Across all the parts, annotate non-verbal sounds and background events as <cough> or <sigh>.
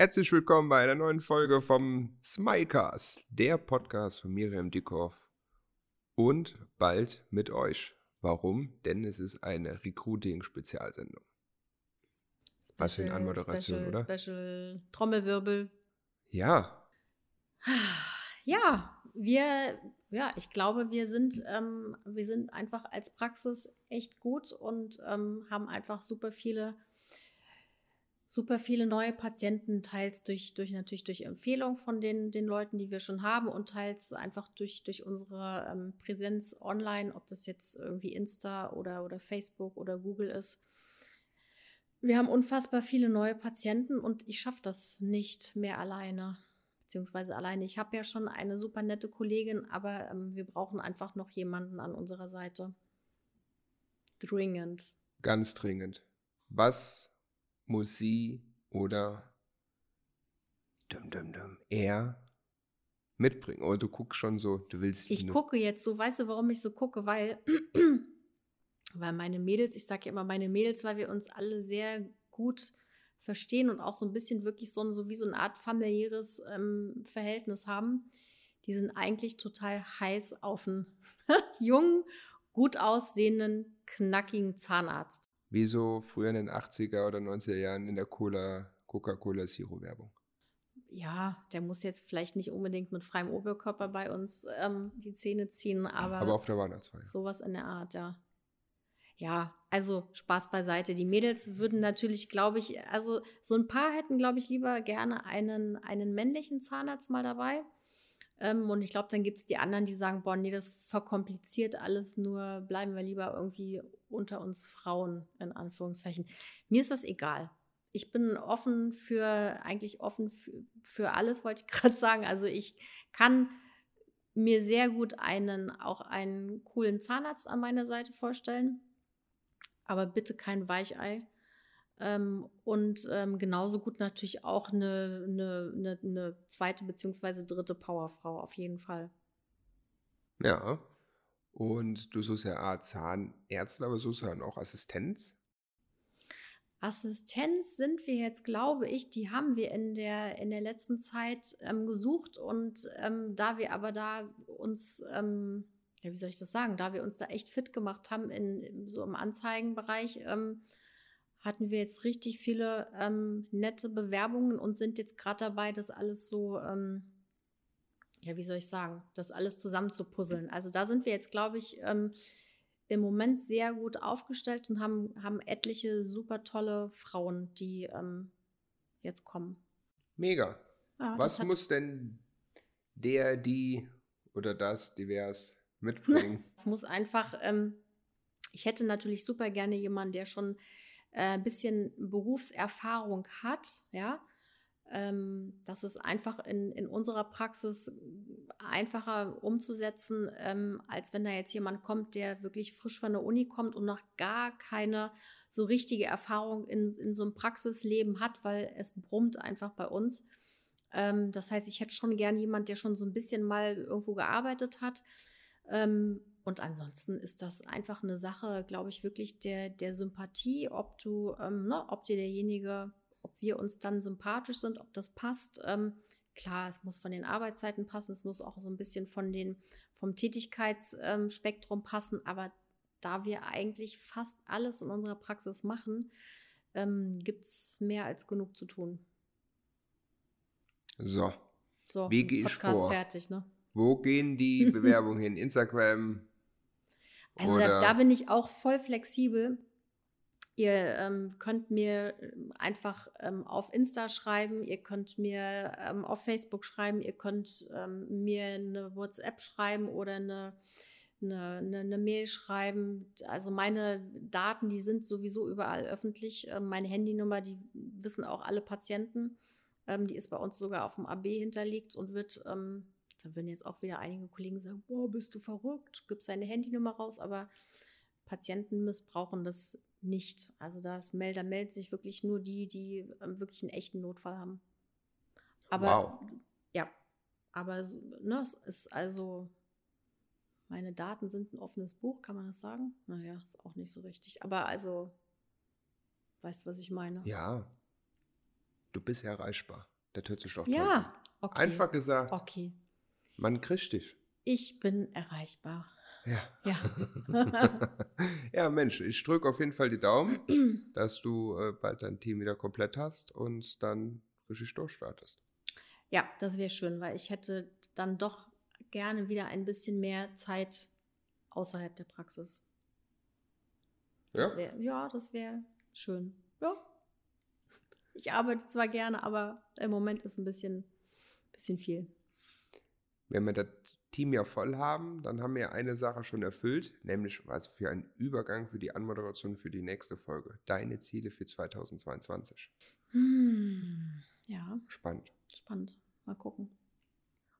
Herzlich willkommen bei einer neuen Folge vom Smilecast, der Podcast von Miriam Dickhoff und bald mit euch. Warum? Denn es ist eine Recruiting-Spezialsendung. Was für eine Anmoderation, Special, oder? Special Trommelwirbel. Ja, Ja, wir, ja, ich glaube, wir sind, ähm, wir sind einfach als Praxis echt gut und ähm, haben einfach super viele, super viele neue Patienten, teils durch, durch natürlich durch Empfehlung von den, den Leuten, die wir schon haben und teils einfach durch, durch unsere ähm, Präsenz online, ob das jetzt irgendwie Insta oder, oder Facebook oder Google ist. Wir haben unfassbar viele neue Patienten und ich schaffe das nicht mehr alleine beziehungsweise alleine. Ich habe ja schon eine super nette Kollegin, aber ähm, wir brauchen einfach noch jemanden an unserer Seite. Dringend. ganz dringend. Was muss sie oder dum, dum, dum, er mitbringen? Oder du guckst schon so, du willst Ich gucke jetzt so, weißt du, warum ich so gucke? Weil, <clears throat> weil meine Mädels, ich sage ja immer meine Mädels, weil wir uns alle sehr gut verstehen und auch so ein bisschen wirklich so, ein- so wie so eine Art familiäres ähm, Verhältnis haben. Die sind eigentlich total heiß auf einen <laughs> jungen, gut aussehenden, knackigen Zahnarzt. Wie so früher in den 80er oder 90er Jahren in der Cola, Coca-Cola Zero Werbung. Ja, der muss jetzt vielleicht nicht unbedingt mit freiem Oberkörper bei uns ähm, die Zähne ziehen, aber, Aber auf der Weihnachtsfeier. sowas in der Art, ja. Ja, also Spaß beiseite. Die Mädels würden natürlich, glaube ich, also so ein paar hätten, glaube ich, lieber gerne einen, einen männlichen Zahnarzt mal dabei. Ähm, und ich glaube, dann gibt es die anderen, die sagen, boah, nee, das verkompliziert alles, nur bleiben wir lieber irgendwie unter uns Frauen, in Anführungszeichen. Mir ist das egal. Ich bin offen für, eigentlich offen für, für alles, wollte ich <laughs> gerade sagen. Also ich kann mir sehr gut einen, auch einen coolen Zahnarzt an meiner Seite vorstellen. Aber bitte kein Weichei. Ähm, und ähm, genauso gut natürlich auch eine, eine, eine, eine zweite beziehungsweise dritte Powerfrau, auf jeden Fall. Ja. Und du suchst ja A, Zahnärzte, aber suchst ja dann auch Assistenz. Assistenz sind wir jetzt, glaube ich, die haben wir in der, in der letzten Zeit ähm, gesucht und ähm, da wir aber da uns, ähm, ja, wie soll ich das sagen, da wir uns da echt fit gemacht haben in so im Anzeigenbereich, ähm, hatten wir jetzt richtig viele ähm, nette Bewerbungen und sind jetzt gerade dabei, das alles so, ähm, ja, wie soll ich sagen, das alles zusammen zu puzzeln. Also da sind wir jetzt, glaube ich, ähm, im Moment sehr gut aufgestellt und haben, haben etliche super tolle Frauen, die ähm, jetzt kommen. Mega. Ja, Was das hat- muss denn der, die oder das divers mitbringen? <laughs> Es muss einfach, ähm, ich hätte natürlich super gerne jemanden, der schon äh, ein bisschen Berufserfahrung hat, ja. Ähm, das ist einfach in, in unserer Praxis einfacher umzusetzen, ähm, als wenn da jetzt jemand kommt, der wirklich frisch von der Uni kommt und noch gar keine so richtige Erfahrung in, in so einem Praxisleben hat, weil es brummt einfach bei uns. Ähm, das heißt, ich hätte schon gerne jemand, der schon so ein bisschen mal irgendwo gearbeitet hat. Ähm, und ansonsten ist das einfach eine Sache, glaube ich, wirklich der, der Sympathie, ob du, ähm, ne, ob dir derjenige, ob wir uns dann sympathisch sind, ob das passt. Ähm, klar, es muss von den Arbeitszeiten passen, es muss auch so ein bisschen von den, vom Tätigkeitsspektrum passen, aber da wir eigentlich fast alles in unserer Praxis machen, ähm, gibt es mehr als genug zu tun. So, So, Wie gehe ich Podcast vor? fertig, ne? wo gehen die <laughs> Bewerbungen hin? Instagram? Also da, da bin ich auch voll flexibel. Ihr ähm, könnt mir ähm, einfach ähm, auf Insta schreiben, ihr könnt mir ähm, auf Facebook schreiben, ihr könnt ähm, mir eine WhatsApp schreiben oder eine, eine, eine, eine Mail schreiben. Also meine Daten, die sind sowieso überall öffentlich. Ähm, meine Handynummer, die wissen auch alle Patienten. Ähm, die ist bei uns sogar auf dem AB hinterlegt und wird, da würden jetzt auch wieder einige Kollegen sagen, boah, bist du verrückt, gib seine Handynummer raus, aber Patienten missbrauchen das nicht. Also das Melder meldet sich wirklich nur die, die ähm, wirklich einen echten Notfall haben. Aber Wow. ja, aber ne, es ist also, meine Daten sind ein offenes Buch, kann man das sagen? Naja, ist auch nicht so richtig. Aber also, weißt du, was ich meine? Ja. Du bist erreichbar. Das hört sich doch ja. Okay. Einfach gesagt. Okay. Man kriegt dich. Ich bin erreichbar. Ja. Ja. <laughs> ja, Mensch, ich drücke auf jeden Fall die Daumen, <clears throat> dass du äh, bald dein Team wieder komplett hast und dann richtig durchstartest. Ja, das wäre schön, weil ich hätte dann doch gerne wieder ein bisschen mehr Zeit außerhalb der Praxis. Das ja? Wär, ja, das wäre schön. Ja. Ich arbeite zwar gerne, aber im Moment ist ein bisschen, bisschen viel. Wenn wir das Team ja voll haben, dann haben wir eine Sache schon erfüllt, nämlich was für ein Übergang für die Anmoderation für die nächste Folge. Deine Ziele für 2022. Hm, ja. Spannend. Spannend. Mal gucken.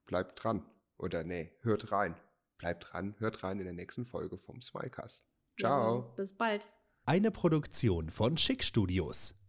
Bleibt dran. Oder nee, hört rein. Bleibt dran, hört rein in der nächsten Folge vom Smilecast. Ciao. Ja, bis bald. Eine Produktion von Schick Studios.